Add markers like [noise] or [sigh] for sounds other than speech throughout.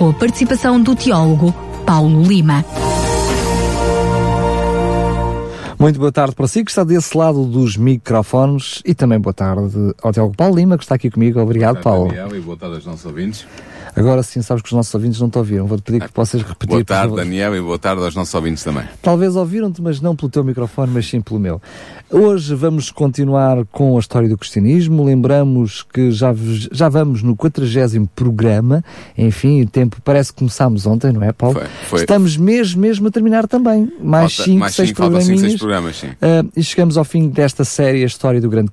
com a participação do teólogo Paulo Lima. Muito boa tarde para si que está desse lado dos microfones e também boa tarde ao teólogo Paulo Lima que está aqui comigo. Obrigado, boa Paulo. Daniel, e boa tarde aos nossos ouvintes. Agora sim, sabes que os nossos ouvintes não te ouviram. Vou-te pedir que possas repetir. Boa tarde, Daniel, e boa tarde aos nossos ouvintes também. Talvez ouviram-te, mas não pelo teu microfone, mas sim pelo meu. Hoje vamos continuar com a história do cristianismo. Lembramos que já, já vamos no 40 programa. Enfim, o tempo parece que começámos ontem, não é, Paulo? Foi, foi. Estamos mesmo, mesmo a terminar também. Mais 5, 6 programinhas. programas, sim. Uh, e chegamos ao fim desta série, a história do grande,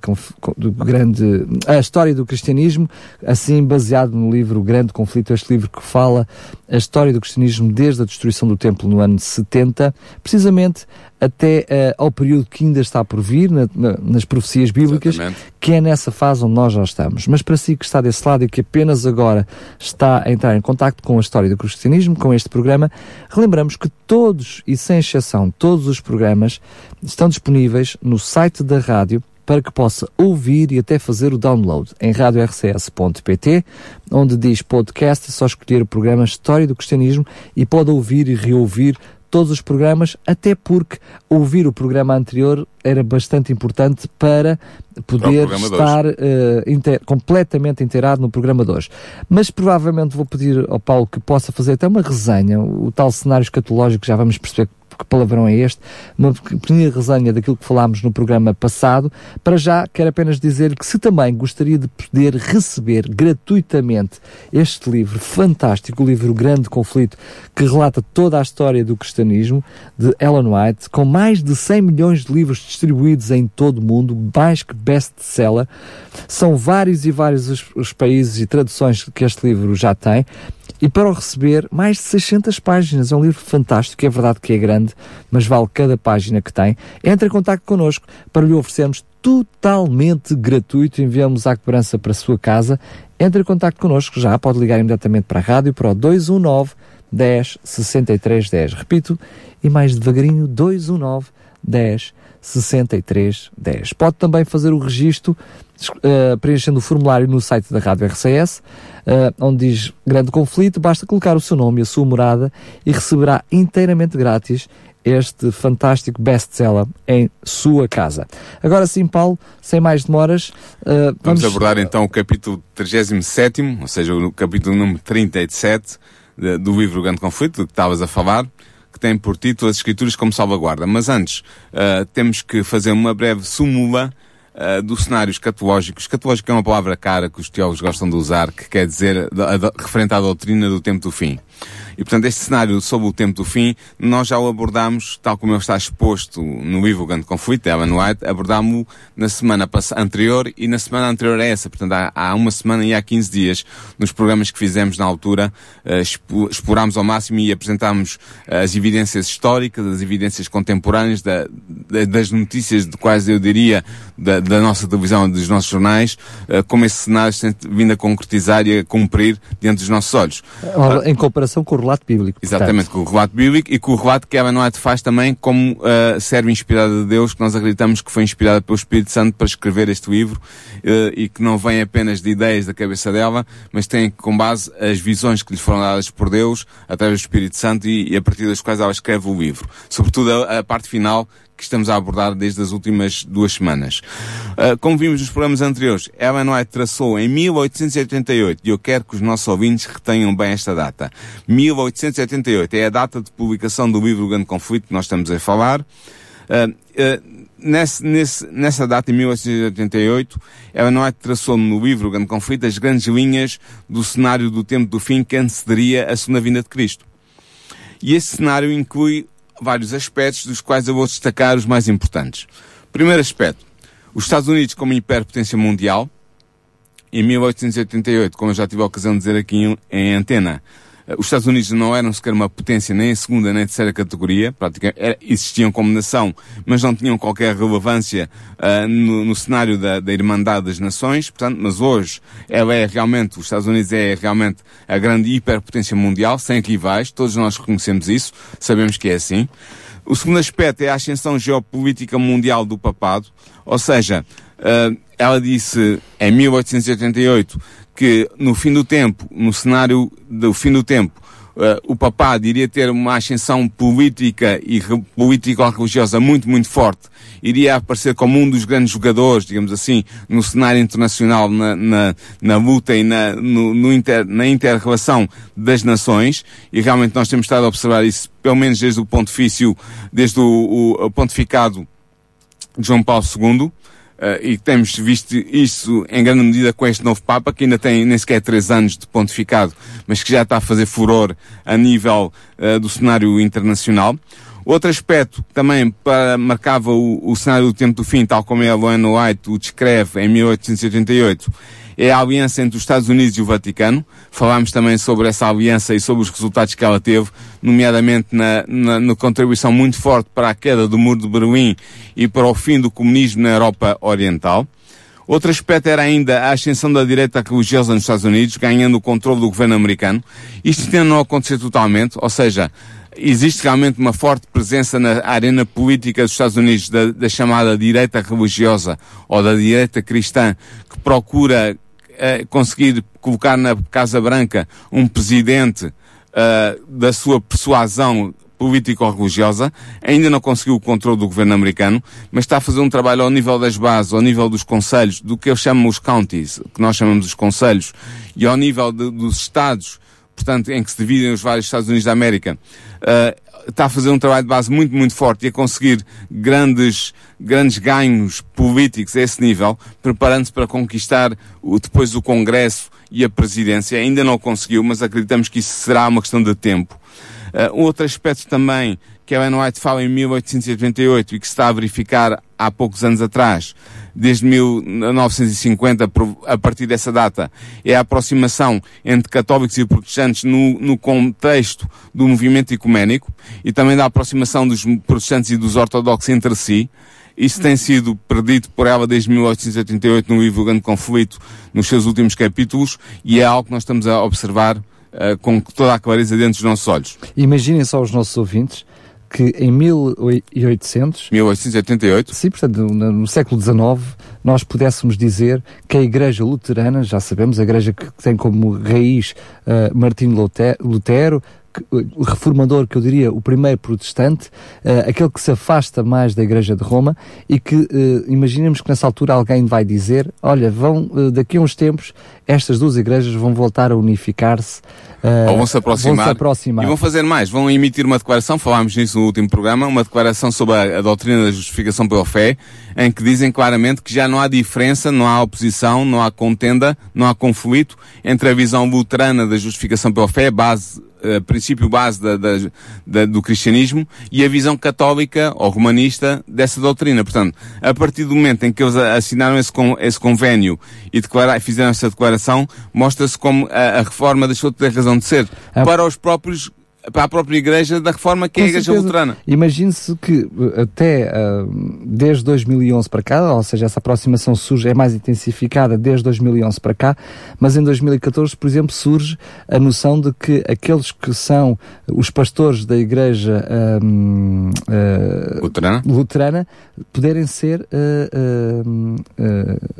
do grande, a história do cristianismo, assim baseado no livro O Grande Conflito, este livro que fala a história do cristianismo desde a destruição do templo no ano 70, precisamente até uh, ao período que ainda está por vir, na, na, nas profecias bíblicas, Exatamente. que é nessa fase onde nós já estamos. Mas para si que está desse lado e que apenas agora está a entrar em contato com a história do cristianismo, com este programa, relembramos que todos, e sem exceção, todos os programas estão disponíveis no site da rádio para que possa ouvir e até fazer o download em radiorcs.pt, onde diz podcast, é só escolher o programa História do Cristianismo e pode ouvir e reouvir todos os programas, até porque ouvir o programa anterior era bastante importante para poder estar uh, inter, completamente inteirado no programa de hoje. Mas provavelmente vou pedir ao Paulo que possa fazer até uma resenha, o tal cenário escatológico, já vamos perceber que palavrão é este, uma pequena resenha daquilo que falámos no programa passado. Para já, quero apenas dizer que se também gostaria de poder receber gratuitamente este livro fantástico, o livro Grande Conflito, que relata toda a história do cristianismo, de Ellen White, com mais de 100 milhões de livros distribuídos em todo o mundo, mais que best-seller. São vários e vários os, os países e traduções que este livro já tem. E para o receber, mais de 600 páginas. É um livro fantástico, é verdade que é grande, mas vale cada página que tem. Entre em contato connosco para lhe oferecermos totalmente gratuito. Enviamos à cobrança para a sua casa. Entre em contato connosco já. Pode ligar imediatamente para a rádio para o 219 10 63 10. Repito, e mais devagarinho, 219 10 63 10. Pode também fazer o registro uh, preenchendo o formulário no site da Rádio RCS, uh, onde diz Grande Conflito, basta colocar o seu nome e a sua morada e receberá inteiramente grátis este fantástico best-seller em sua casa. Agora sim, Paulo, sem mais demoras, uh, vamos... vamos abordar então o capítulo 37, ou seja, o capítulo número 37 de, do livro Grande Conflito, do que estavas a falar que tem por título as Escrituras como salvaguarda. Mas antes, uh, temos que fazer uma breve súmula uh, do cenário escatológico. Escatológico é uma palavra cara que os teólogos gostam de usar, que quer dizer referente à doutrina do tempo do fim. E, portanto, este cenário sobre o tempo do fim, nós já o abordámos, tal como ele está exposto no livro Grande Conflito, de White, abordámos-o na semana anterior e na semana anterior a essa. Portanto, há, há, uma semana e há 15 dias, nos programas que fizemos na altura, uh, explorámos ao máximo e apresentámos uh, as evidências históricas, as evidências contemporâneas, da, da, das notícias de quais eu diria da, da nossa televisão, dos nossos jornais, uh, como esse cenário tem vindo a concretizar e a cumprir diante dos nossos olhos. Em comparação com o relato bíblico. Exatamente, com o relato bíblico e com o relato que Ellen White faz também como uh, serve inspirada de Deus, que nós acreditamos que foi inspirada pelo Espírito Santo para escrever este livro uh, e que não vem apenas de ideias da cabeça dela, mas tem como base as visões que lhe foram dadas por Deus através do Espírito Santo e, e a partir das quais ela escreve o livro. Sobretudo a, a parte final que estamos a abordar desde as últimas duas semanas. Uh, como vimos nos programas anteriores, Ellen White traçou em 1888, e eu quero que os nossos ouvintes retenham bem esta data. 1888 é a data de publicação do livro Grande Conflito que nós estamos a falar. Uh, uh, Nesse, nesse, nessa data, em 1888, Ellen White traçou no livro Grande Conflito as grandes linhas do cenário do tempo do fim que antecederia a segunda vinda de Cristo. E esse cenário inclui vários aspectos, dos quais eu vou destacar os mais importantes. Primeiro aspecto, os Estados Unidos como hiperpotência mundial, em 1888, como eu já tive a ocasião de dizer aqui em, antena, os Estados Unidos não eram sequer uma potência nem em segunda nem em terceira categoria, praticamente era, existiam como nação, mas não tinham qualquer relevância uh, no, no, cenário da, da Irmandade das Nações, portanto, mas hoje ela é realmente, os Estados Unidos é realmente a grande hiperpotência mundial, sem rivais, todos nós reconhecemos isso, sabemos que é assim. O segundo aspecto é a ascensão geopolítica mundial do papado, ou seja, uh, ela disse em 1888 que no fim do tempo, no cenário do fim do tempo, uh, o papado iria ter uma ascensão política e político-religiosa muito, muito forte, iria aparecer como um dos grandes jogadores, digamos assim, no cenário internacional, na, na, na luta e na, no, no inter, na inter-relação das nações, e realmente nós temos estado a observar isso, pelo menos desde o pontifício, desde o, o, o pontificado de João Paulo II, Uh, e temos visto isso em grande medida com este novo Papa, que ainda tem nem sequer três anos de pontificado, mas que já está a fazer furor a nível uh, do cenário internacional. Outro aspecto que também para, marcava o, o, cenário do tempo do fim, tal como a Ellen White o descreve em 1888, é a aliança entre os Estados Unidos e o Vaticano. Falámos também sobre essa aliança e sobre os resultados que ela teve, nomeadamente na, na, na contribuição muito forte para a queda do Muro de Berlim e para o fim do comunismo na Europa Oriental. Outro aspecto era ainda a ascensão da direita religiosa nos Estados Unidos, ganhando o controle do governo americano. Isto ainda não aconteceu totalmente, ou seja, existe realmente uma forte presença na arena política dos Estados Unidos da, da chamada direita religiosa ou da direita cristã que procura uh, conseguir colocar na Casa Branca um presidente uh, da sua persuasão político-religiosa, ainda não conseguiu o controle do governo americano, mas está a fazer um trabalho ao nível das bases, ao nível dos conselhos, do que eu chamo os counties, que nós chamamos os conselhos, e ao nível de, dos estados, portanto, em que se dividem os vários Estados Unidos da América, uh, está a fazer um trabalho de base muito, muito forte e a conseguir grandes, grandes ganhos políticos a esse nível, preparando-se para conquistar o, depois o Congresso e a Presidência. Ainda não conseguiu, mas acreditamos que isso será uma questão de tempo. Uh, outro aspecto também que Ellen White fala em 1888 e que se está a verificar há poucos anos atrás, desde 1950, a partir dessa data, é a aproximação entre católicos e protestantes no, no contexto do movimento ecuménico e também da aproximação dos protestantes e dos ortodoxos entre si. Isso tem sido perdido por ela desde 1888 no livro Grande Conflito, nos seus últimos capítulos, e é algo que nós estamos a observar uh, com toda a clareza dentro dos nossos olhos. Imaginem só os nossos ouvintes que em 1800... 1888? Sim, portanto, no, no século XIX, nós pudéssemos dizer que a Igreja Luterana, já sabemos, a Igreja que tem como raiz uh, Martinho Lutero, o reformador, que eu diria o primeiro protestante, uh, aquele que se afasta mais da Igreja de Roma e que uh, imaginemos que nessa altura alguém vai dizer: Olha, vão uh, daqui a uns tempos estas duas igrejas vão voltar a unificar-se. Ou vão se aproximar, vão se aproximar. E vão fazer mais, vão emitir uma declaração, falámos nisso no último programa, uma declaração sobre a, a doutrina da justificação pela fé, em que dizem claramente que já não há diferença, não há oposição, não há contenda, não há conflito entre a visão luterana da justificação pela fé, base uh, princípio base da, da, da, do cristianismo e a visão católica ou romanista dessa doutrina. Portanto, a partir do momento em que eles assinaram esse, con, esse convênio e declarar, fizeram essa declaração, mostra-se como a, a reforma deixou de ter razão de ser. Para os próprios para a própria Igreja da reforma que Com é a Igreja certeza. Luterana. Imagine-se que uh, até uh, desde 2011 para cá, ou seja, essa aproximação surge, é mais intensificada desde 2011 para cá, mas em 2014, por exemplo, surge a noção de que aqueles que são os pastores da Igreja um, uh, luterana. luterana poderem ser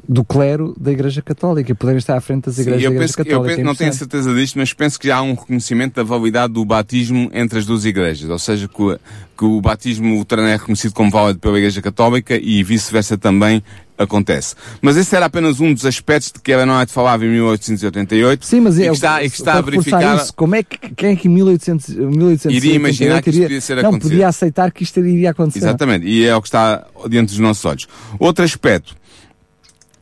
do clero da Igreja Católica poderem estar à frente das igrejas Sim, da Igreja Católica. eu penso, não tenho certeza disto, mas penso que já há um reconhecimento da validade do batismo batismo entre as duas igrejas, ou seja, que o, que o batismo luterano é reconhecido como válido pela Igreja Católica e vice-versa também acontece. Mas esse era apenas um dos aspectos de que Ellen White falava em 1888 Sim, mas e que está, e que está a verificar... Isso, como é que, quem é que em 1800, 1888 iria imaginar que isto podia ser Não, podia aceitar que isto iria acontecer. Exatamente, e é o que está diante dos nossos olhos. Outro aspecto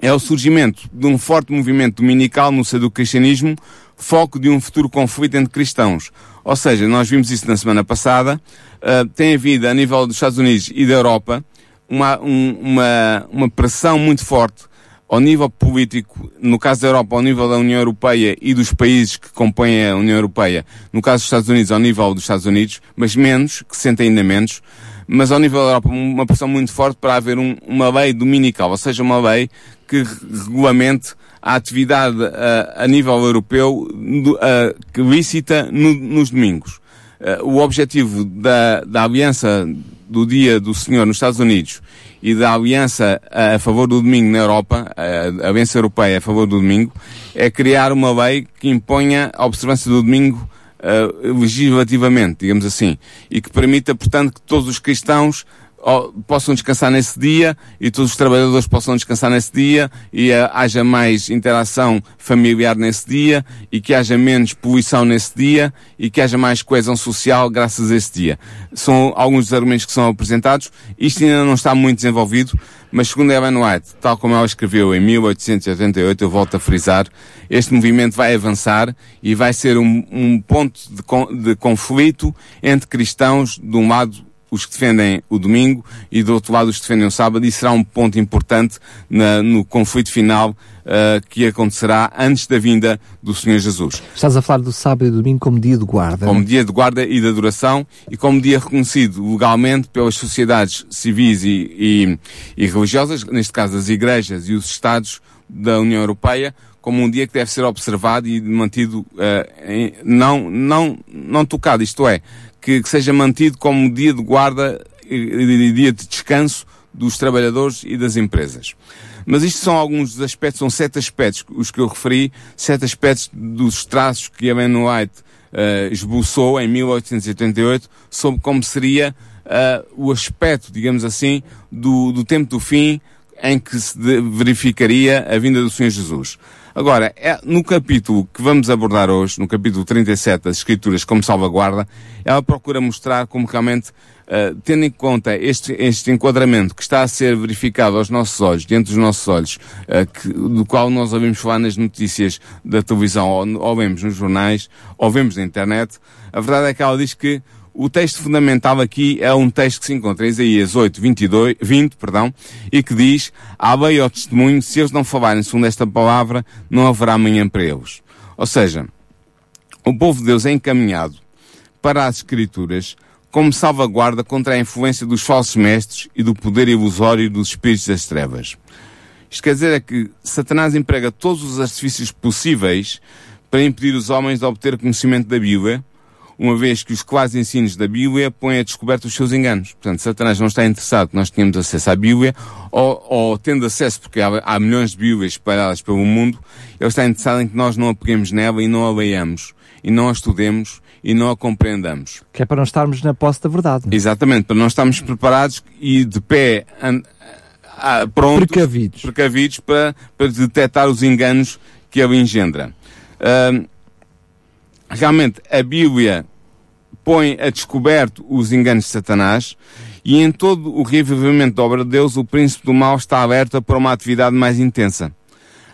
é o surgimento de um forte movimento dominical no seio do cristianismo, foco de um futuro conflito entre cristãos. Ou seja, nós vimos isso na semana passada, uh, tem havido a nível dos Estados Unidos e da Europa uma, um, uma, uma pressão muito forte ao nível político, no caso da Europa, ao nível da União Europeia e dos países que compõem a União Europeia, no caso dos Estados Unidos, ao nível dos Estados Unidos, mas menos, que sentem ainda menos, mas ao nível da Europa, uma pressão muito forte para haver um, uma lei dominical, ou seja, uma lei que regulamente a atividade uh, a nível europeu uh, lícita no, nos domingos. Uh, o objetivo da, da aliança do Dia do Senhor nos Estados Unidos e da aliança a favor do domingo na Europa, a aliança europeia a favor do domingo, é criar uma lei que imponha a observância do domingo legislativamente, digamos assim, e que permita, portanto, que todos os cristãos possam descansar nesse dia e todos os trabalhadores possam descansar nesse dia e uh, haja mais interação familiar nesse dia e que haja menos poluição nesse dia e que haja mais coesão social graças a esse dia. São alguns dos argumentos que são apresentados. Isto ainda não está muito desenvolvido, mas segundo Ellen White, tal como ela escreveu em 1888, eu volto a frisar, este movimento vai avançar e vai ser um, um ponto de, de conflito entre cristãos de um lado os que defendem o domingo e do outro lado os que defendem o sábado e será um ponto importante na, no conflito final uh, que acontecerá antes da vinda do Senhor Jesus. Estás a falar do sábado e do domingo como dia de guarda. Como dia de guarda e de adoração e como dia reconhecido legalmente pelas sociedades civis e, e, e religiosas, neste caso as igrejas e os Estados da União Europeia, como um dia que deve ser observado e mantido uh, em, não, não, não tocado, isto é, que, que seja mantido como dia de guarda e dia de descanso dos trabalhadores e das empresas. Mas isto são alguns dos aspectos, são sete aspectos, os que eu referi, sete aspectos dos traços que a Ben White uh, esboçou em 1888 sobre como seria uh, o aspecto, digamos assim, do, do tempo do fim em que se verificaria a vinda do Senhor Jesus. Agora, é, no capítulo que vamos abordar hoje, no capítulo 37 das Escrituras como salvaguarda, ela procura mostrar como realmente, uh, tendo em conta este, este enquadramento que está a ser verificado aos nossos olhos, diante dos nossos olhos, uh, que, do qual nós ouvimos falar nas notícias da televisão, ou, ou vemos nos jornais, ou vemos na internet, a verdade é que ela diz que o texto fundamental aqui é um texto que se encontra em Isaías 8, 22, 20, perdão, e que diz, há lei ao testemunho, se eles não falarem segundo esta palavra, não haverá amanhã para eles. Ou seja, o povo de Deus é encaminhado para as Escrituras como salvaguarda contra a influência dos falsos mestres e do poder ilusório dos espíritos das trevas. Isto quer dizer é que Satanás emprega todos os artifícios possíveis para impedir os homens de obter conhecimento da Bíblia, uma vez que os quase ensinos da Bíblia põem a descoberto os seus enganos. Portanto, Satanás não está interessado que nós tenhamos acesso à Bíblia, ou, ou tendo acesso, porque há, há, milhões de Bíblias espalhadas pelo mundo, ele está interessado em que nós não a peguemos nela e não a leiamos, e não a estudemos, e não a compreendamos. Que é para não estarmos na posse da verdade. Exatamente, para não estarmos preparados e de pé, a, prontos, precavidos, precavidos para, para detectar os enganos que ele engendra. Uh, realmente a Bíblia põe a descoberto os enganos de Satanás e em todo o revivimento da obra de Deus o príncipe do mal está aberto para uma atividade mais intensa.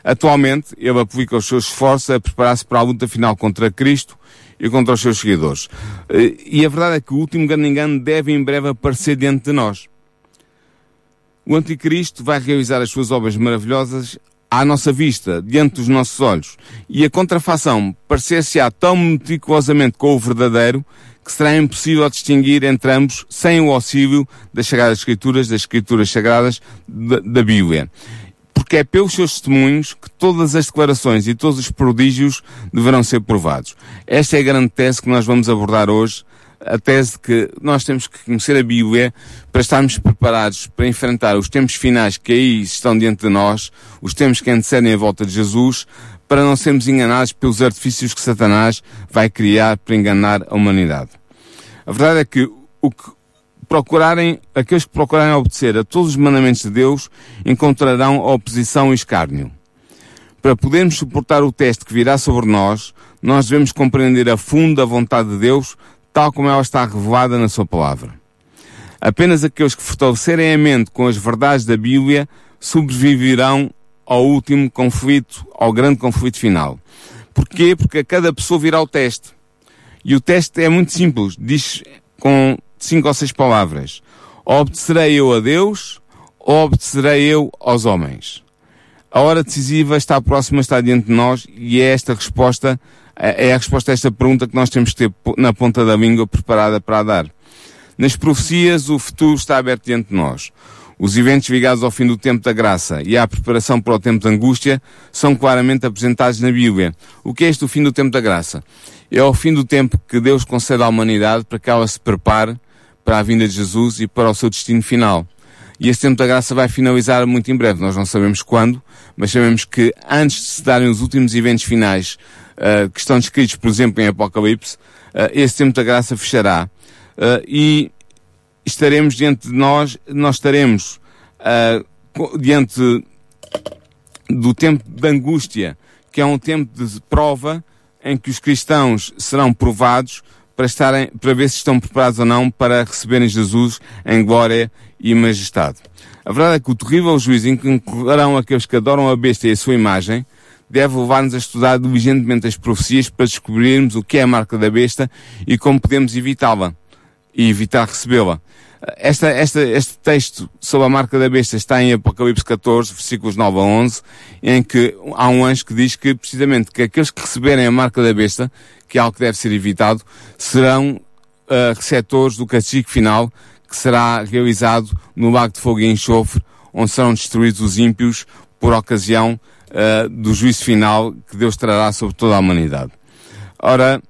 Atualmente, ele aplica os seus esforços a preparar-se para a luta final contra Cristo e contra os seus seguidores. Eh, e a verdade é que o último grande engano deve em breve aparecer diante de nós. O anticristo vai realizar as suas obras maravilhosas à nossa vista, diante dos nossos olhos, e a contrafação parecer-se-á tão meticulosamente com o verdadeiro, que será impossível distinguir entre ambos sem o auxílio das Sagradas Escrituras, das Escrituras Sagradas da, da Bíblia. Porque é pelos seus testemunhos que todas as declarações e todos os prodígios deverão ser provados. Esta é a grande tese que nós vamos abordar hoje a tese de que nós temos que conhecer a Bíblia para estarmos preparados para enfrentar os tempos finais que aí estão diante de nós, os tempos que antecedem a volta de Jesus, para não sermos enganados pelos artifícios que Satanás vai criar para enganar a humanidade. A verdade é que o que procurarem, aqueles que procurarem obedecer a todos os mandamentos de Deus encontrarão oposição e escárnio. Para podermos suportar o teste que virá sobre nós, nós devemos compreender a fundo a vontade de Deus tal como ela está revelada na sua palavra. Apenas aqueles que fortalecerem a mente com as verdades da Bíblia sobreviverão ao último conflito, ao grande conflito final. Porquê? Porque a cada pessoa virá o teste. E o teste é muito simples, diz com cinco ou seis palavras. Obedecerei eu a Deus ou obedecerei eu aos homens? A hora decisiva está próxima, está diante de nós e é esta resposta, é a resposta a esta pergunta que nós temos que ter na ponta da língua preparada para dar. Nas profecias, o futuro está aberto diante de nós. Os eventos ligados ao fim do tempo da graça e à preparação para o tempo da angústia são claramente apresentados na Bíblia. O que é este o fim do tempo da graça? É o fim do tempo que Deus concede à humanidade para que ela se prepare para a vinda de Jesus e para o seu destino final. E esse tempo da graça vai finalizar muito em breve. Nós não sabemos quando, mas sabemos que antes de se darem os últimos eventos finais uh, que estão descritos, por exemplo, em Apocalipse, uh, esse tempo da graça fechará. Uh, e estaremos diante de nós, nós estaremos diante do tempo de angústia, que é um tempo de prova em que os cristãos serão provados para estarem, para ver se estão preparados ou não para receberem Jesus em glória e majestade. A verdade é que o terrível juízo em que incorrerão aqueles que adoram a besta e a sua imagem deve levar-nos a estudar diligentemente as profecias para descobrirmos o que é a marca da besta e como podemos evitá-la e evitar recebê-la. Esta, esta, este texto sobre a marca da besta está em Apocalipse 14, versículos 9 a 11, em que há um anjo que diz que precisamente que aqueles que receberem a marca da besta, que é algo que deve ser evitado, serão uh, receptores do castigo final que será realizado no lago de fogo e enxofre, onde serão destruídos os ímpios por ocasião uh, do juízo final que Deus trará sobre toda a humanidade. Ora,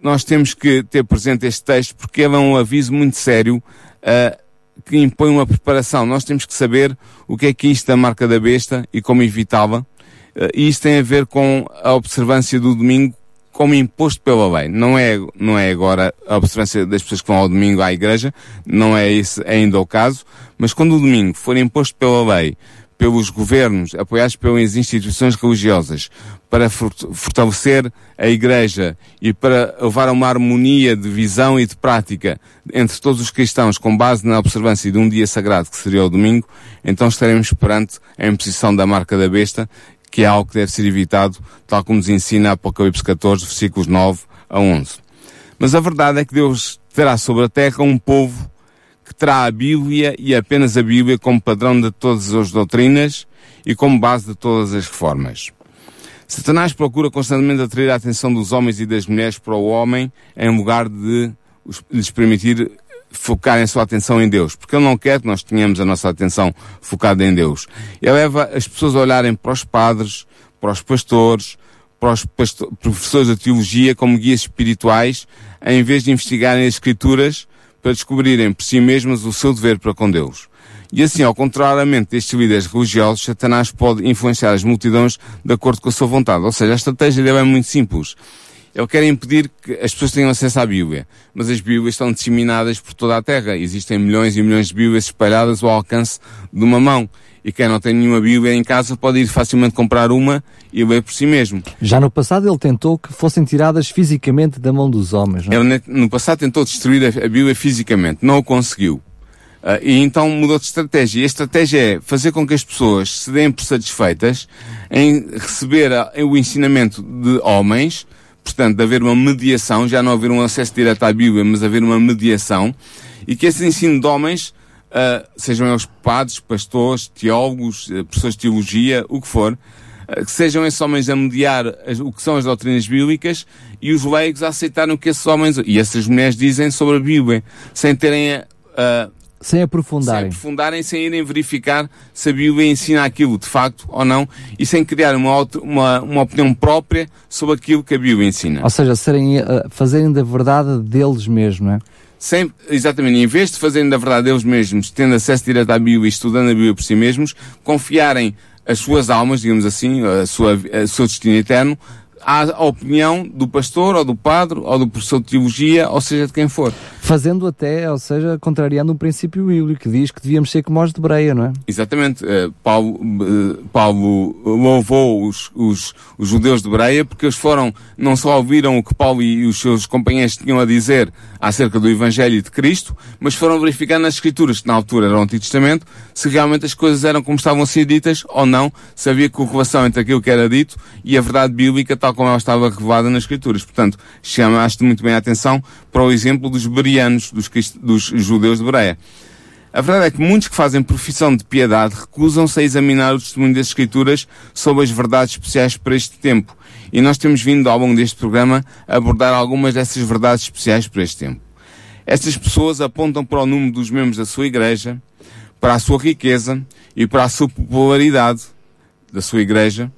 nós temos que ter presente este texto porque ele é um aviso muito sério uh, que impõe uma preparação. Nós temos que saber o que é que é isto da marca da besta e como evitá-la. Uh, e isto tem a ver com a observância do domingo como imposto pela lei. Não é, não é agora a observância das pessoas que vão ao domingo à igreja, não é esse ainda o caso, mas quando o domingo for imposto pela lei, pelos governos, apoiados pelas instituições religiosas, para fortalecer a Igreja e para levar a uma harmonia de visão e de prática entre todos os cristãos com base na observância de um dia sagrado que seria o domingo, então estaremos perante a imposição da marca da besta que é algo que deve ser evitado, tal como nos ensina Apocalipse 14, versículos 9 a 11. Mas a verdade é que Deus terá sobre a terra um povo terá a Bíblia e apenas a Bíblia como padrão de todas as doutrinas e como base de todas as reformas. Satanás procura constantemente atrair a atenção dos homens e das mulheres para o homem em lugar de lhes permitir focarem a sua atenção em Deus, porque Ele não quer que nós tenhamos a nossa atenção focada em Deus. Ele leva as pessoas a olharem para os padres, para os pastores, para os pastor, professores de teologia como guias espirituais, em vez de investigarem as Escrituras para descobrirem por si mesmas o seu dever para com Deus. E assim, ao contrariamente destes líderes religiosos, Satanás pode influenciar as multidões de acordo com a sua vontade. Ou seja, a estratégia dele é muito simples. Ele quer impedir que as pessoas tenham acesso à Bíblia. Mas as Bíblias estão disseminadas por toda a Terra. Existem milhões e milhões de Bíblias espalhadas ao alcance de uma mão. E quem não tem nenhuma Bíblia em casa pode ir facilmente comprar uma e ler por si mesmo. Já no passado ele tentou que fossem tiradas fisicamente da mão dos homens. Não é? Ele no passado tentou destruir a Bíblia fisicamente. Não o conseguiu. Uh, e então mudou de estratégia. E a estratégia é fazer com que as pessoas se deem por satisfeitas em receber a, o ensinamento de homens portanto, de haver uma mediação, já não haver um acesso direto à Bíblia, mas haver uma mediação, e que esse ensino de homens, uh, sejam eles padres, pastores, teólogos, uh, professores de teologia, o que for, uh, que sejam esses homens a mediar as, o que são as doutrinas bíblicas e os leigos a aceitarem o que esses homens e essas mulheres dizem sobre a Bíblia, sem terem a, sem aprofundarem. Sem aprofundarem, sem irem verificar se a Bíblia ensina aquilo de facto ou não e sem criar uma, uma, uma opinião própria sobre aquilo que a Bíblia ensina. Ou seja, serem, uh, fazerem da verdade deles mesmos, não é? Sem, exatamente, em vez de fazerem da verdade deles mesmos, tendo acesso direto à Bíblia e estudando a Bíblia por si mesmos, confiarem as suas almas, digamos assim, a sua, a seu destino eterno, à opinião do pastor, ou do padre, ou do professor de teologia, ou seja, de quem for. Fazendo até, ou seja, contrariando um princípio bíblico que diz que devíamos ser como os de Breia, não é? Exatamente. Uh, Paulo, uh, Paulo louvou os, os, os, judeus de Breia porque eles foram, não só ouviram o que Paulo e os seus companheiros tinham a dizer acerca do Evangelho de Cristo, mas foram verificar nas Escrituras, que na altura era o Antigo Testamento, se realmente as coisas eram como estavam a ser ditas ou não, se havia correlação entre aquilo que era dito e a verdade bíblica tal como ela estava revelada nas Escrituras. Portanto, chamaste muito bem a atenção para o exemplo dos berianos, dos, dos judeus de Bereia. A verdade é que muitos que fazem profissão de piedade recusam-se a examinar o testemunho das Escrituras sobre as verdades especiais para este tempo. E nós temos vindo ao longo deste programa abordar algumas dessas verdades especiais para este tempo. Estas pessoas apontam para o número dos membros da sua igreja, para a sua riqueza e para a sua popularidade da sua igreja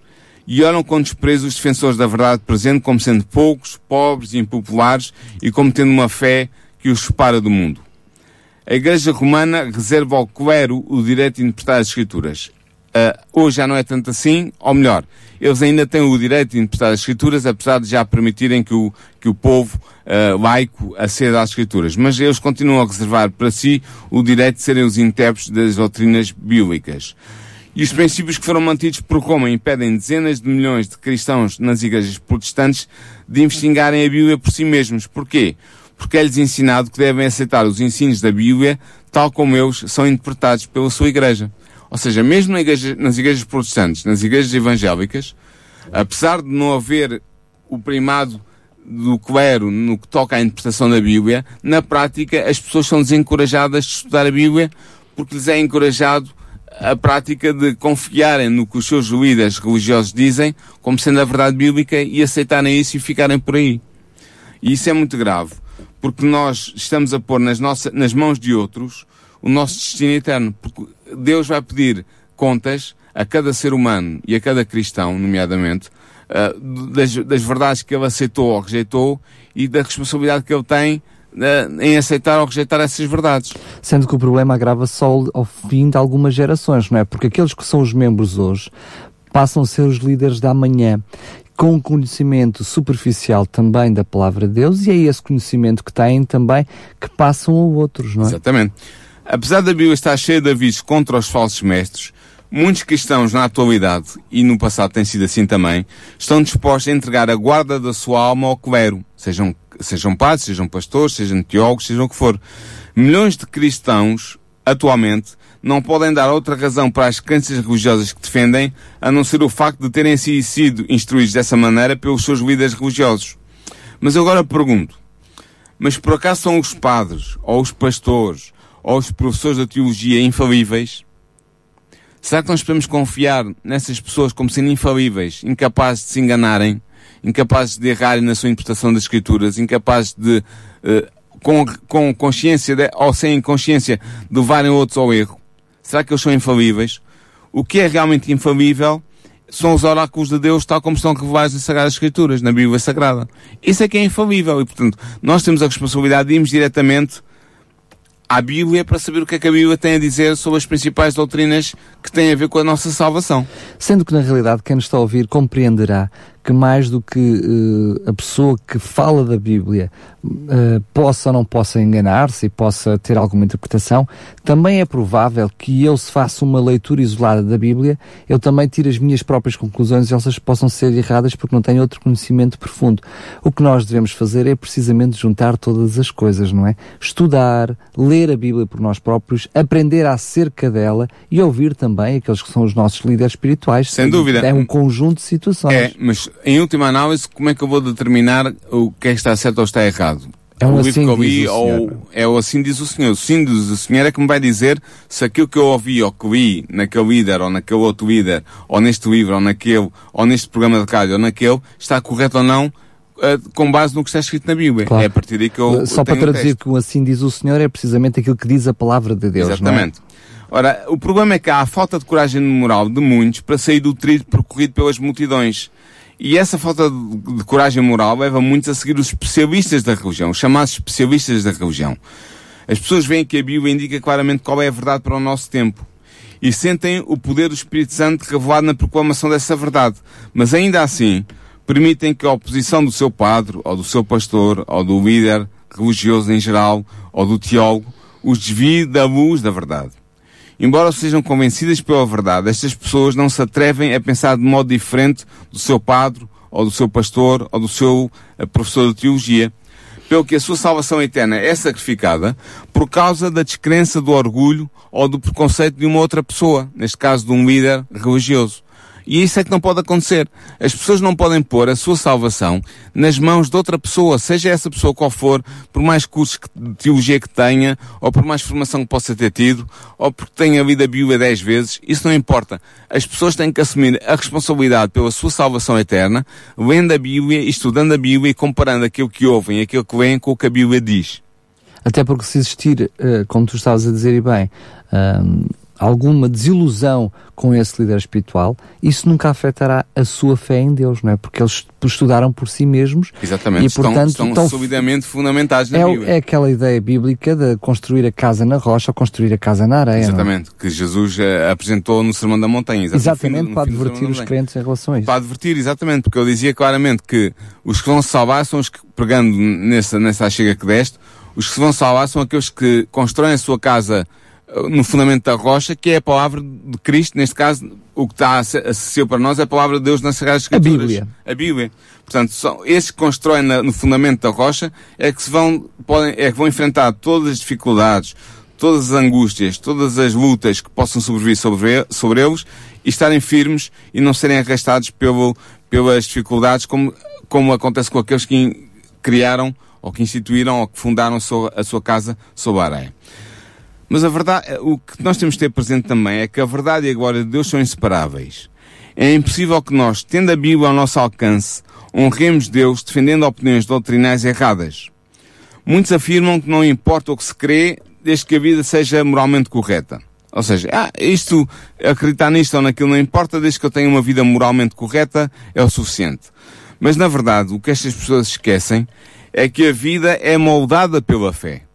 e olham com desprezo os defensores da verdade presente como sendo poucos, pobres e impopulares e como tendo uma fé que os separa do mundo. A Igreja Romana reserva ao clero o direito de interpretar as Escrituras. Uh, hoje já não é tanto assim, ou melhor, eles ainda têm o direito de interpretar as Escrituras, apesar de já permitirem que o, que o povo uh, laico aceda às Escrituras. Mas eles continuam a reservar para si o direito de serem os intérpretes das doutrinas bíblicas. E os princípios que foram mantidos por Roma impedem dezenas de milhões de cristãos nas igrejas protestantes de investigarem a Bíblia por si mesmos. Porquê? Porque é-lhes ensinado que devem aceitar os ensinos da Bíblia tal como eles são interpretados pela sua igreja. Ou seja, mesmo na igreja, nas igrejas protestantes, nas igrejas evangélicas, apesar de não haver o primado do clero no que toca à interpretação da Bíblia, na prática as pessoas são desencorajadas de estudar a Bíblia porque lhes é encorajado a prática de confiarem no que os seus líderes religiosos dizem como sendo a verdade bíblica e aceitarem isso e ficarem por aí. E isso é muito grave, porque nós estamos a pôr nas, nas mãos de outros o nosso destino eterno. Porque Deus vai pedir contas a cada ser humano e a cada cristão, nomeadamente, uh, das, das verdades que ele aceitou ou rejeitou e da responsabilidade que ele tem uh, em aceitar ou rejeitar essas verdades. Sendo que o problema agrava-se só ao fim de algumas gerações, não é? Porque aqueles que são os membros hoje passam a ser os líderes da manhã com um conhecimento superficial também da palavra de Deus e é esse conhecimento que têm também que passam a outros, não é? Exatamente. Apesar da Bíblia estar cheia de avisos contra os falsos mestres, muitos cristãos na atualidade, e no passado tem sido assim também, estão dispostos a entregar a guarda da sua alma ao clero, sejam, sejam padres, sejam pastores, sejam teólogos, sejam o que for. Milhões de cristãos, atualmente, não podem dar outra razão para as crenças religiosas que defendem, a não ser o facto de terem sido instruídos dessa maneira pelos seus líderes religiosos. Mas agora pergunto, mas por acaso são os padres, ou os pastores, ou os professores da teologia infalíveis? Será que nós podemos confiar nessas pessoas como sendo infalíveis, incapazes de se enganarem, incapazes de errarem na sua interpretação das Escrituras, incapazes de, uh, com, com consciência de, ou sem consciência, levarem outros ao erro? Será que eles são infalíveis? O que é realmente infalível são os oráculos de Deus tal como estão revelados nas Sagradas Escrituras, na Bíblia Sagrada. Isso é que é infalível e, portanto, nós temos a responsabilidade de irmos diretamente à Bíblia para saber o que é que a Bíblia tem a dizer sobre as principais doutrinas que têm a ver com a nossa salvação. Sendo que, na realidade, quem nos está a ouvir compreenderá que mais do que uh, a pessoa que fala da Bíblia uh, possa ou não possa enganar-se e possa ter alguma interpretação, também é provável que eu se faça uma leitura isolada da Bíblia, eu também tire as minhas próprias conclusões e elas possam ser erradas porque não tenho outro conhecimento profundo. O que nós devemos fazer é precisamente juntar todas as coisas, não é? Estudar, ler a Bíblia por nós próprios, aprender acerca dela e ouvir também aqueles que são os nossos líderes espirituais. Sem dúvida. É um conjunto de situações. É, mas em última análise, como é que eu vou determinar o que é que está certo ou está errado? É um o assim que eu diz li, o ou Senhor. é o assim diz o Senhor. O sim diz o Senhor é que me vai dizer se aquilo que eu ouvi ou que li naquele líder, ou naquele outro líder, ou neste livro, ou naquele, ou neste programa de rádio, ou naquele, está correto ou não, eh, com base no que está escrito na Bíblia. Claro. É a partir daí que eu Só eu para traduzir que o assim diz o Senhor é precisamente aquilo que diz a palavra de Deus. Exatamente. Ora, o problema é que há a falta de coragem moral de muitos para sair do trilho percorrido pelas multidões. E essa falta de, coragem moral leva muitos a seguir os especialistas da religião, os chamados especialistas da religião. As pessoas veem que a Bíblia indica claramente qual é a verdade para o nosso tempo. E sentem o poder do Espírito Santo revelado na proclamação dessa verdade. Mas ainda assim, permitem que a oposição do seu padre, ou do seu pastor, ou do líder religioso em geral, ou do teólogo, os desvie da luz da verdade. Embora sejam convencidas pela verdade, estas pessoas não se atrevem a pensar de modo diferente do seu padre, ou do seu pastor, ou do seu eh, professor de teologia, pelo que a sua salvação eterna é sacrificada por causa da descrença do orgulho ou do preconceito de uma outra pessoa, neste caso de um líder religioso. E isso é que não pode acontecer. As pessoas não podem pôr a sua salvação nas mãos de outra pessoa, seja essa pessoa qual for, por mais cursos de teologia que tenha, ou por mais formação que possa ter tido, ou porque tenha lido a Bíblia dez vezes, isso não importa. As pessoas têm que assumir a responsabilidade pela sua salvação eterna, lendo a Bíblia, estudando a Bíblia e comparando aquilo que ouvem e aquilo que leem com o que a Bíblia diz. Até porque se existir, uh, como tu estavas a dizer e bem, alguma desilusão com esse líder espiritual, isso nunca afetará a sua fé em Deus, não é? Porque eles estudaram por si mesmos. Exatamente, e, portanto, estão, estão subidamente fundamentados na é, Bíblia. É aquela ideia bíblica de construir a casa na rocha ou construir a casa na areia. É? Exatamente, que Jesus uh, apresentou no Sermão da Montanha. Exatamente, exatamente para advertir os crentes em relação a isso. Para advertir, exatamente, porque ele dizia claramente que os que vão se salvar são os que, pregando nessa, nessa chega que deste, os que se vão salvar são aqueles que constroem a sua casa no fundamento da rocha, que é a palavra de Cristo, neste caso, o que está acessível para nós é a palavra de Deus nas Sagradas Escrituras. A Bíblia. A Bíblia. Portanto, são, esses que constroem na, no fundamento da rocha é que se vão, podem, é que vão enfrentar todas as dificuldades, todas as angústias, todas as lutas que possam sobreviver sobre, sobre eles e estarem firmes e não serem arrastados pelo, pelas dificuldades como, como acontece com aqueles que criaram ou que instituíram ou que fundaram a sua, a sua casa sob a areia. Mas a verdade, o que nós temos de ter presente também é que a verdade e a glória de Deus são inseparáveis. É impossível que nós, tendo a Bíblia ao nosso alcance, honremos Deus defendendo opiniões doutrinais erradas. Muitos afirmam que não importa o que se crê, desde que a vida seja moralmente correta. Ou seja, ah, isto, acreditar nisto ou naquilo não importa, desde que eu tenha uma vida moralmente correta, é o suficiente. Mas na verdade, o que estas pessoas esquecem é que a vida é moldada pela fé.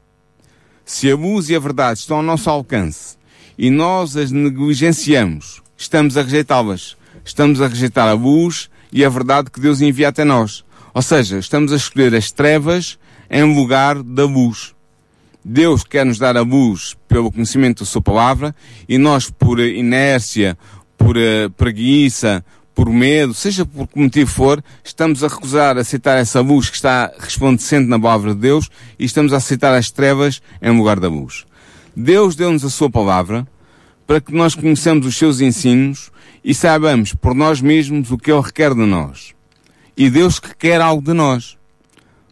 Se a luz e a verdade estão ao nosso alcance e nós as negligenciamos, estamos a rejeitá-las. Estamos a rejeitar a luz e a verdade que Deus envia até nós. Ou seja, estamos a escolher as trevas em lugar da luz. Deus quer nos dar a luz pelo conhecimento da Sua palavra e nós, por inércia, por uh, preguiça, por medo, seja por que motivo for, estamos a recusar aceitar essa luz que está resplandecente na palavra de Deus e estamos a aceitar as trevas em lugar da luz. Deus deu-nos a sua palavra para que nós conheçamos os seus ensinos e saibamos por nós mesmos o que Ele requer de nós. E Deus que quer algo de nós.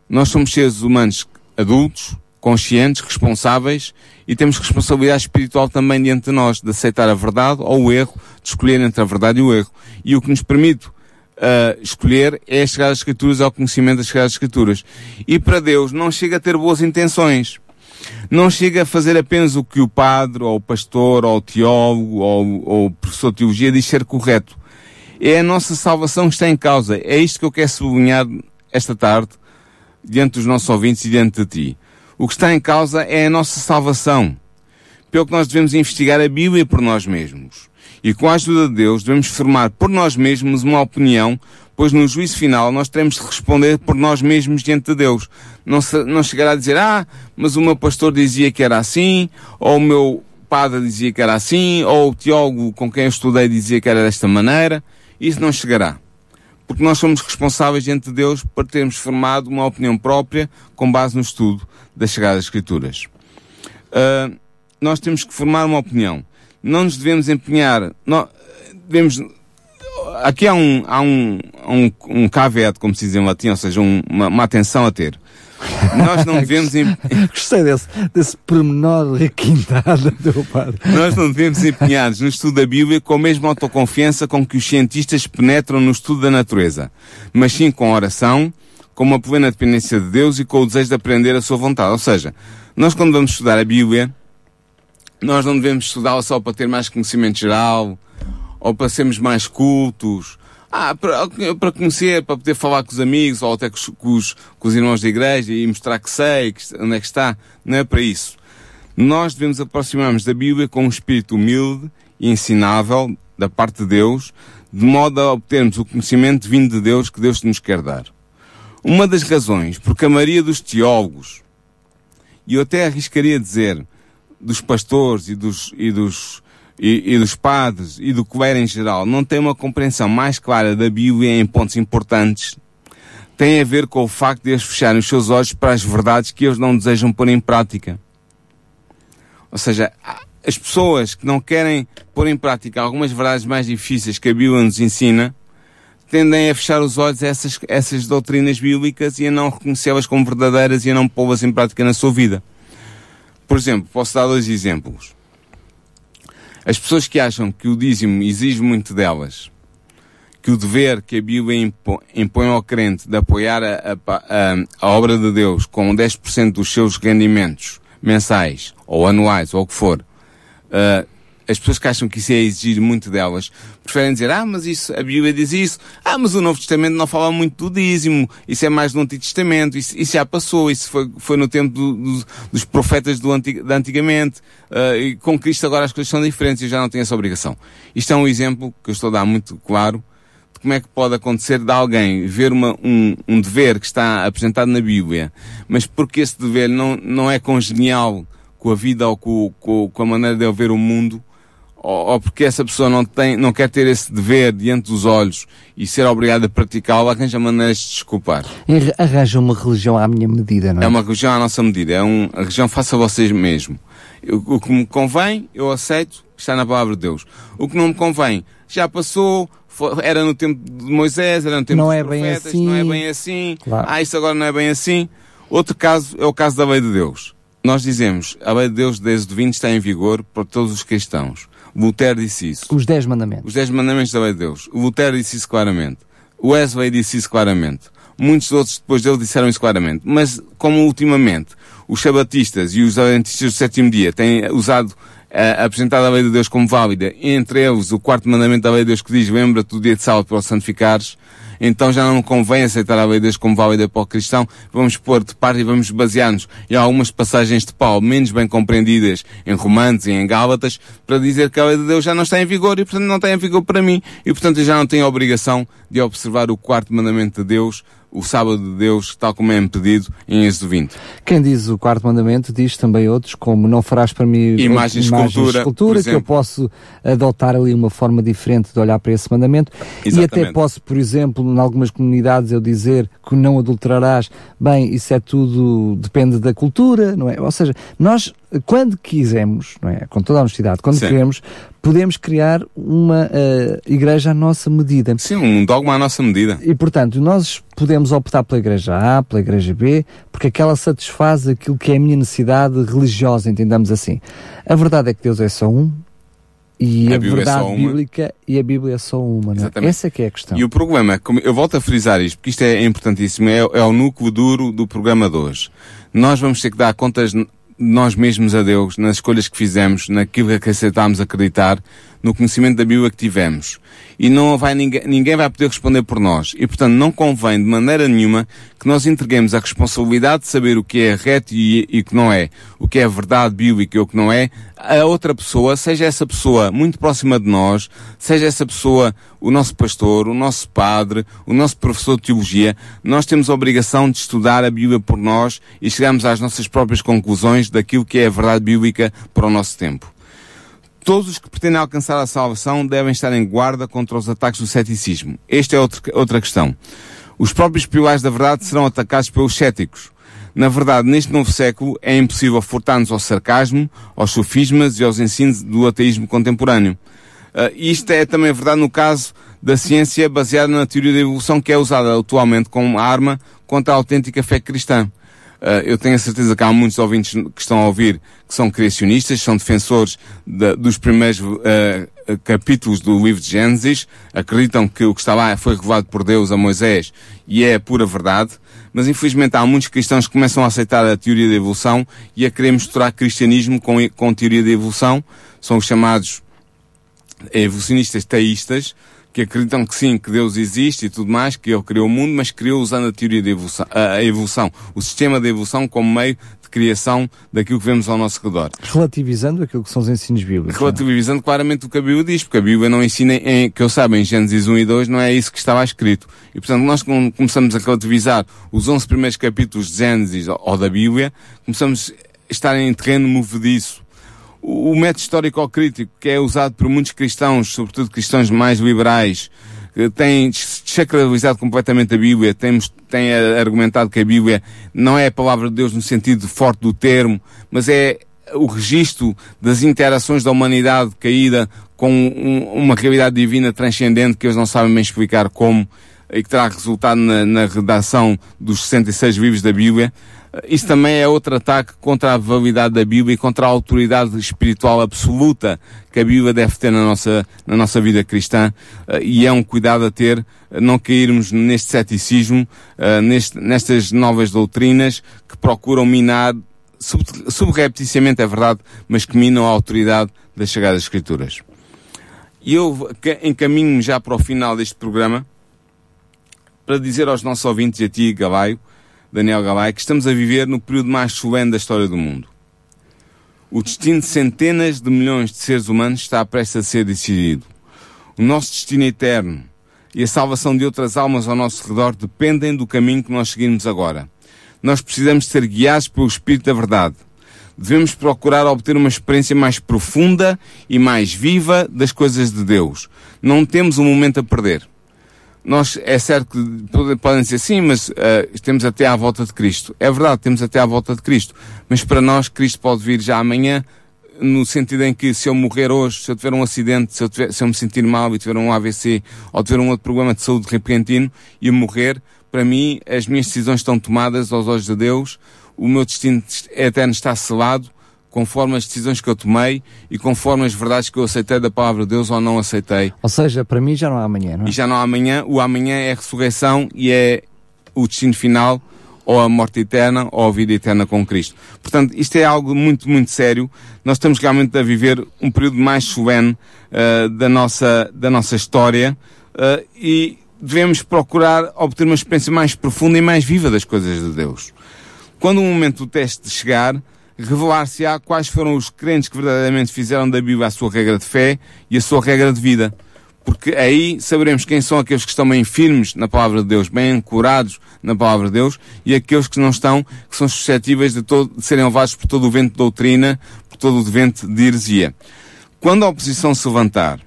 Nós somos seres humanos adultos, conscientes, responsáveis e temos responsabilidade espiritual também diante de nós, de aceitar a verdade ou o erro, de escolher entre a verdade e o erro. E o que nos permite uh, escolher é chegar às Escrituras, ao conhecimento das Sagradas Escrituras. E para Deus não chega a ter boas intenções. Não chega a fazer apenas o que o padre, ou o pastor, ou o teólogo, ou, ou o professor de teologia diz ser correto. É a nossa salvação que está em causa. É isto que eu quero sublinhar esta tarde, diante dos nossos ouvintes e diante de ti. O que está em causa é a nossa salvação. Pelo que nós devemos investigar a Bíblia por nós mesmos. E com a ajuda de Deus devemos formar por nós mesmos uma opinião, pois no juízo final nós teremos de responder por nós mesmos diante de Deus. Não, se, não chegará a dizer, ah, mas o meu pastor dizia que era assim, ou o meu padre dizia que era assim, ou o teólogo com quem eu estudei dizia que era desta maneira. Isso não chegará porque nós somos responsáveis diante de Deus por termos formado uma opinião própria com base no estudo das Sagradas Escrituras. Uh, nós temos que formar uma opinião. Não nos devemos empenhar. Devemos, aqui há um, há um, um, um caveat, como se diz em latim, ou seja, um, uma, uma atenção a ter. Nós não devemos. [laughs] Gostei desse, desse pormenor requintado do padre. Nós não devemos empenhar-nos no estudo da Bíblia com a mesma autoconfiança com que os cientistas penetram no estudo da natureza, mas sim com oração, com uma plena dependência de Deus e com o desejo de aprender a sua vontade. Ou seja, nós quando vamos estudar a Bíblia, nós não devemos estudá-la só para ter mais conhecimento geral, ou para sermos mais cultos, ah, para, para conhecer, para poder falar com os amigos ou até com os, com os, com os irmãos da igreja e mostrar que sei, que, onde é que está. Não é para isso. Nós devemos aproximar-nos da Bíblia com um espírito humilde e ensinável da parte de Deus, de modo a obtermos o conhecimento vindo de Deus que Deus nos quer dar. Uma das razões porque a maioria dos teólogos, e eu até arriscaria dizer, dos pastores e dos, e dos e, e, dos padres e do clero em geral não têm uma compreensão mais clara da Bíblia em pontos importantes, tem a ver com o facto de eles fecharem os seus olhos para as verdades que eles não desejam pôr em prática. Ou seja, as pessoas que não querem pôr em prática algumas verdades mais difíceis que a Bíblia nos ensina, tendem a fechar os olhos a essas, essas doutrinas bíblicas e a não reconhecê-las como verdadeiras e a não pô-las em prática na sua vida. Por exemplo, posso dar dois exemplos. As pessoas que acham que o dízimo exige muito delas, que o dever que a Bíblia impõe ao crente de apoiar a, a, a obra de Deus com 10% dos seus rendimentos mensais ou anuais ou o que for, uh, as pessoas que acham que isso é exigir muito delas, preferem dizer, ah, mas isso, a Bíblia diz isso, ah, mas o Novo Testamento não fala muito do dízimo, isso é mais do Antigo Testamento, isso, isso já passou, isso foi, foi no tempo do, do, dos profetas do antig, de antigamente, uh, e com Cristo agora as coisas são diferentes e já não tenho essa obrigação. Isto é um exemplo que eu estou a dar muito claro de como é que pode acontecer de alguém ver uma, um, um dever que está apresentado na Bíblia, mas porque esse dever não, não é congenial com a vida ou com, com, com a maneira de eu ver o mundo, ou, ou, porque essa pessoa não tem, não quer ter esse dever diante dos olhos e ser obrigada a praticá-lo, arranja maneiras de desculpar. Arranja uma religião à minha medida, não é? É uma religião à nossa medida, é um, a religião faça vocês mesmo. O, o que me convém, eu aceito, está na palavra de Deus. O que não me convém, já passou, foi, era no tempo de Moisés, era no tempo não dos é profetas, bem assim. não é bem assim. Claro. Ah, isso agora não é bem assim. Outro caso é o caso da lei de Deus. Nós dizemos, a lei de Deus desde o 20 está em vigor para todos os cristãos. Lutero disse isso. Os Dez Mandamentos. Os Dez Mandamentos da Lei de Deus. O Lutero disse isso claramente. O Wesley disse isso claramente. Muitos outros depois dele disseram isso claramente. Mas, como ultimamente os sabatistas e os adventistas do sétimo dia têm usado a apresentar a lei de Deus como válida, entre eles o quarto mandamento da lei de Deus que diz lembra-te do dia de sábado para o santificares, então já não convém aceitar a lei de Deus como válida para o cristão, vamos pôr de parte e vamos basear-nos em algumas passagens de Paulo menos bem compreendidas em Romanos e em Gálatas, para dizer que a lei de Deus já não está em vigor e portanto não está em vigor para mim, e portanto eu já não tenho a obrigação de observar o quarto mandamento de Deus, o sábado de Deus, tal como é pedido em Êxodo 20. Quem diz o quarto mandamento diz também outros, como não farás para mim imagens de escultura, escultura que eu posso adotar ali uma forma diferente de olhar para esse mandamento. Exatamente. E até posso, por exemplo, em algumas comunidades eu dizer que não adulterarás, bem, isso é tudo, depende da cultura, não é? Ou seja, nós, quando quisermos, não é? Com toda a honestidade, quando Sim. queremos, podemos criar uma uh, igreja à nossa medida. Sim, um dogma à nossa medida. E, portanto, nós podemos optar pela igreja A, pela igreja B, porque aquela satisfaz aquilo que é a minha necessidade religiosa, entendamos assim. A verdade é que Deus é só um, e A a, é verdade uma. bíblica e a Bíblia é só uma, não é? Exatamente. Essa é que é a questão. E o problema, como eu volto a frisar isto, porque isto é importantíssimo, é, é o núcleo duro do programa de hoje. Nós vamos ter que dar contas nós mesmos a Deus, nas escolhas que fizemos, naquilo que aceitámos acreditar, no conhecimento da Bíblia que tivemos. E não vai ninguém, ninguém vai poder responder por nós. E portanto não convém de maneira nenhuma que nós entreguemos a responsabilidade de saber o que é reto e, e o que não é, o que é verdade bíblica e o que não é, a outra pessoa, seja essa pessoa muito próxima de nós, seja essa pessoa o nosso pastor, o nosso padre, o nosso professor de teologia, nós temos a obrigação de estudar a Bíblia por nós e chegarmos às nossas próprias conclusões daquilo que é a verdade bíblica para o nosso tempo. Todos os que pretendem alcançar a salvação devem estar em guarda contra os ataques do ceticismo. Esta é outra questão. Os próprios pilares da verdade serão atacados pelos céticos. Na verdade, neste novo século, é impossível furtar-nos ao sarcasmo, aos sofismas e aos ensinos do ateísmo contemporâneo. Uh, isto é também verdade no caso da ciência baseada na teoria da evolução que é usada atualmente como arma contra a autêntica fé cristã. Uh, eu tenho a certeza que há muitos ouvintes que estão a ouvir que são criacionistas, são defensores de- dos primeiros uh, capítulos do livro de Gênesis, acreditam que o que está lá foi revelado por Deus a Moisés e é a pura verdade, mas infelizmente há muitos cristãos que começam a aceitar a teoria da evolução e a querer misturar cristianismo com, com teoria da evolução, são os chamados evolucionistas teístas, que acreditam que sim, que Deus existe e tudo mais, que Ele criou o mundo, mas criou usando a teoria da evolução, a, evolução, o sistema da evolução como meio de criação daquilo que vemos ao nosso redor. Relativizando aquilo que são os ensinos bíblicos. não é? Relativizando claramente o que a Bíblia diz, porque a Bíblia não ensina, em, que eu saiba, em Gênesis 1 e 2, não é isso que estava escrito. E portanto, nós com- começamos a relativizar os 11 primeiros capítulos de Gênesis ou da Bíblia, começamos a estar em terreno movediço. O, método histórico-crítico, que é usado por muitos cristãos, sobretudo cristãos mais liberais, que têm desacralizado completamente a Bíblia, têm eh, argumentado que a Bíblia não é a palavra de Deus no sentido forte do termo, mas é o registro das interações da humanidade caída com um, uma realidade divina transcendente que eles não sabem bem explicar como e que terá resultado na, na redação dos 66 livros da Bíblia. Isso também é outro ataque contra a validade da Bíblia e contra a autoridade espiritual absoluta que a Bíblia deve ter na nossa, na nossa vida cristã. E é um cuidado a ter, não cairmos neste ceticismo, neste, nestas novas doutrinas que procuram minar, sub, subrepticiamente é verdade, mas que minam a autoridade das Sagradas Escrituras. E eu encaminho já para o final deste programa para dizer aos nossos ouvintes, a ti, Galaio, Daniel Galay, que estamos a viver no período mais solene da história do mundo. O destino de centenas de milhões de seres humanos está prestes a ser decidido. O nosso destino eterno e a salvação de outras almas ao nosso redor dependem do caminho que nós seguimos agora. Nós precisamos ser guiados pelo Espírito da Verdade. Devemos procurar obter uma experiência mais profunda e mais viva das coisas de Deus. Não temos um momento a perder nós, é certo que podem dizer sim, mas uh, temos até à volta de Cristo. É verdade, temos até à volta de Cristo. Mas para nós, Cristo pode vir já amanhã, no sentido em que se eu morrer hoje, se eu tiver um acidente, se eu, tiver, se eu me sentir mal e tiver um AVC, ou tiver um outro problema de saúde repentino e eu morrer, para mim, as minhas decisões estão tomadas aos olhos de Deus, o meu destino eterno está selado, conforme as decisões que eu tomei e conforme as verdades que eu aceitei da palavra de Deus ou não aceitei. Ou seja, para mim já não há amanhã, não é? E já não há amanhã. O amanhã é a ressurreição e é o destino final, ou a morte eterna, ou a vida eterna com Cristo. Portanto, isto é algo muito, muito sério. Nós estamos realmente a viver um período mais solene uh, da, nossa, da nossa história uh, e devemos procurar obter uma experiência mais profunda e mais viva das coisas de Deus. Quando o momento do teste chegar, revelar-se-á quais foram os crentes que verdadeiramente fizeram da Bíblia a sua regra de fé e a sua regra de vida. Porque aí saberemos quem são aqueles que estão bem firmes na palavra de Deus, bem ancorados na palavra de Deus, e aqueles que não estão, que são suscetíveis de, todo, de serem levados por todo o vento de doutrina, por todo o vento de heresia. Quando a oposição se levantar,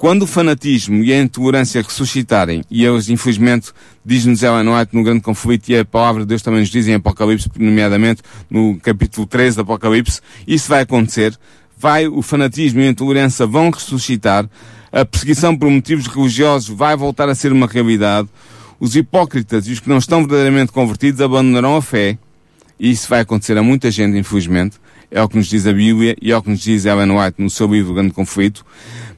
quando o fanatismo e a intolerância ressuscitarem, e eles, infelizmente, diz-nos Ellen White no Grande Conflito, e a palavra de Deus também nos diz em Apocalipse, nomeadamente no capítulo 13 do Apocalipse, isso vai acontecer, vai, o fanatismo e a intolerância vão ressuscitar, a perseguição por motivos religiosos vai voltar a ser uma realidade, os hipócritas e os que não estão verdadeiramente convertidos abandonarão a fé, e isso vai acontecer a muita gente, infelizmente, é o que nos diz a Bíblia e é o que nos diz Ellen White no seu livro Grande Conflito,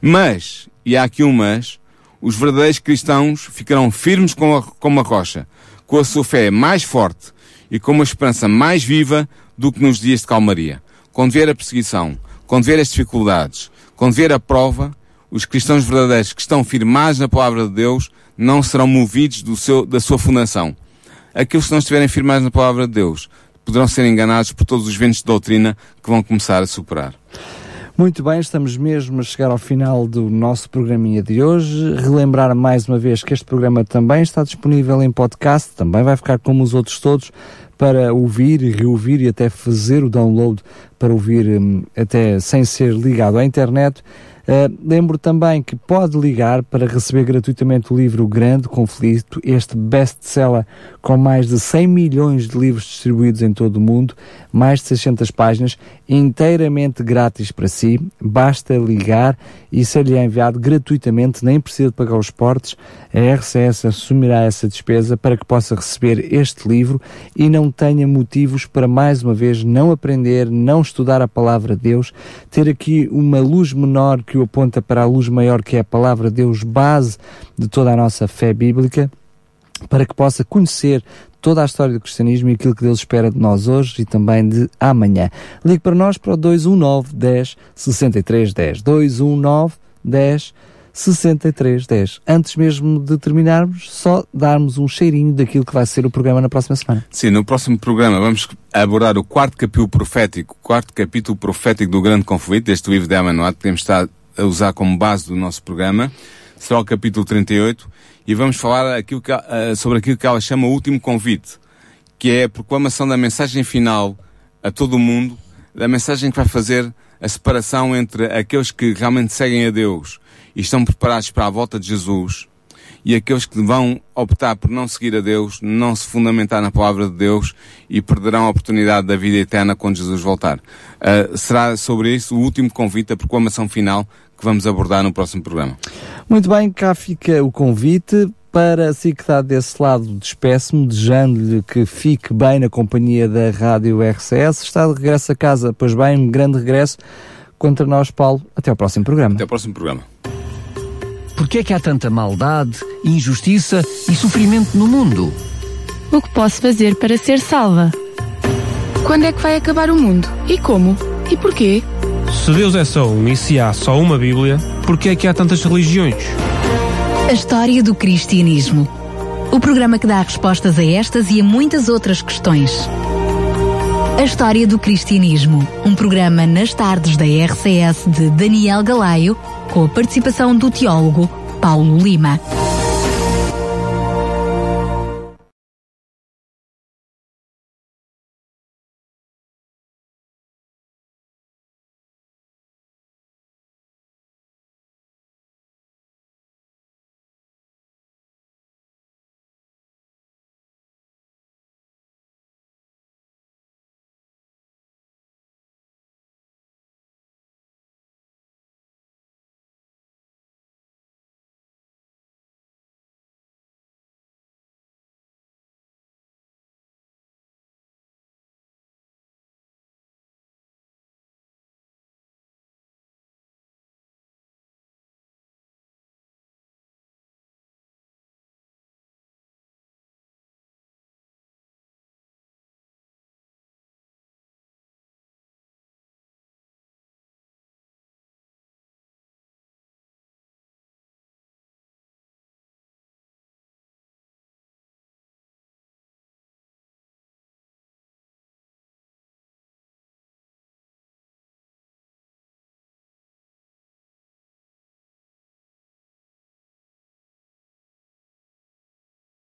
mas e há aqui um mas, os verdadeiros cristãos ficarão firmes como a, como a rocha, com a sua fé mais forte e com uma esperança mais viva do que nos dias de calmaria. Quando vier a perseguição, quando vier as dificuldades, quando vier a prova, os cristãos verdadeiros que estão firmados na palavra de Deus não serão movidos do seu, da sua fundação. Aqueles que não estiverem firmados na palavra de Deus poderão ser enganados por todos os ventos de doutrina que vão começar a superar. Muito bem, estamos mesmo a chegar ao final do nosso programinha de hoje. Relembrar mais uma vez que este programa também está disponível em podcast, também vai ficar como os outros todos para ouvir e reouvir e até fazer o download para ouvir um, até sem ser ligado à internet. Uh, lembro também que pode ligar para receber gratuitamente o livro Grande Conflito, este best-seller com mais de 100 milhões de livros distribuídos em todo o mundo, mais de 600 páginas, inteiramente grátis para si. Basta ligar e ser-lhe enviado gratuitamente, nem precisa de pagar os portes. A RCS assumirá essa despesa para que possa receber este livro e não tenha motivos para, mais uma vez, não aprender, não estudar a palavra de Deus, ter aqui uma luz menor que o aponta para a luz maior que é a palavra de Deus, base de toda a nossa fé bíblica, para que possa conhecer toda a história do cristianismo e aquilo que Deus espera de nós hoje e também de amanhã. Ligue para nós para o 219 10 63 10. 219 10 6310. Antes mesmo de terminarmos, só darmos um cheirinho daquilo que vai ser o programa na próxima semana. Sim, no próximo programa vamos abordar o quarto capítulo profético, quarto capítulo profético do Grande Conflito, deste livro de Amanoat, que temos estado a usar como base do nosso programa. Será o capítulo 38 e vamos falar aquilo que, uh, sobre aquilo que ela chama o último convite, que é a proclamação da mensagem final a todo o mundo, da mensagem que vai fazer a separação entre aqueles que realmente seguem a Deus e estão preparados para a volta de Jesus e aqueles que vão optar por não seguir a Deus, não se fundamentar na palavra de Deus e perderão a oportunidade da vida eterna quando Jesus voltar. Uh, será sobre isso o último convite, a proclamação final que vamos abordar no próximo programa. Muito bem, cá fica o convite para si que está desse lado, despeço-me, desejando-lhe que fique bem na companhia da Rádio RCS. Está de regresso a casa, pois bem, um grande regresso. Contra nós, Paulo, até ao próximo programa. Até ao próximo programa. Porquê é que há tanta maldade, injustiça e sofrimento no mundo? O que posso fazer para ser salva? Quando é que vai acabar o mundo? E como? E porquê? Se Deus é só um e se há só uma Bíblia, porquê é que há tantas religiões? A história do cristianismo. O programa que dá respostas a estas e a muitas outras questões. A história do cristianismo. Um programa nas tardes da RCS de Daniel Galaio, com a participação do teólogo Paulo Lima.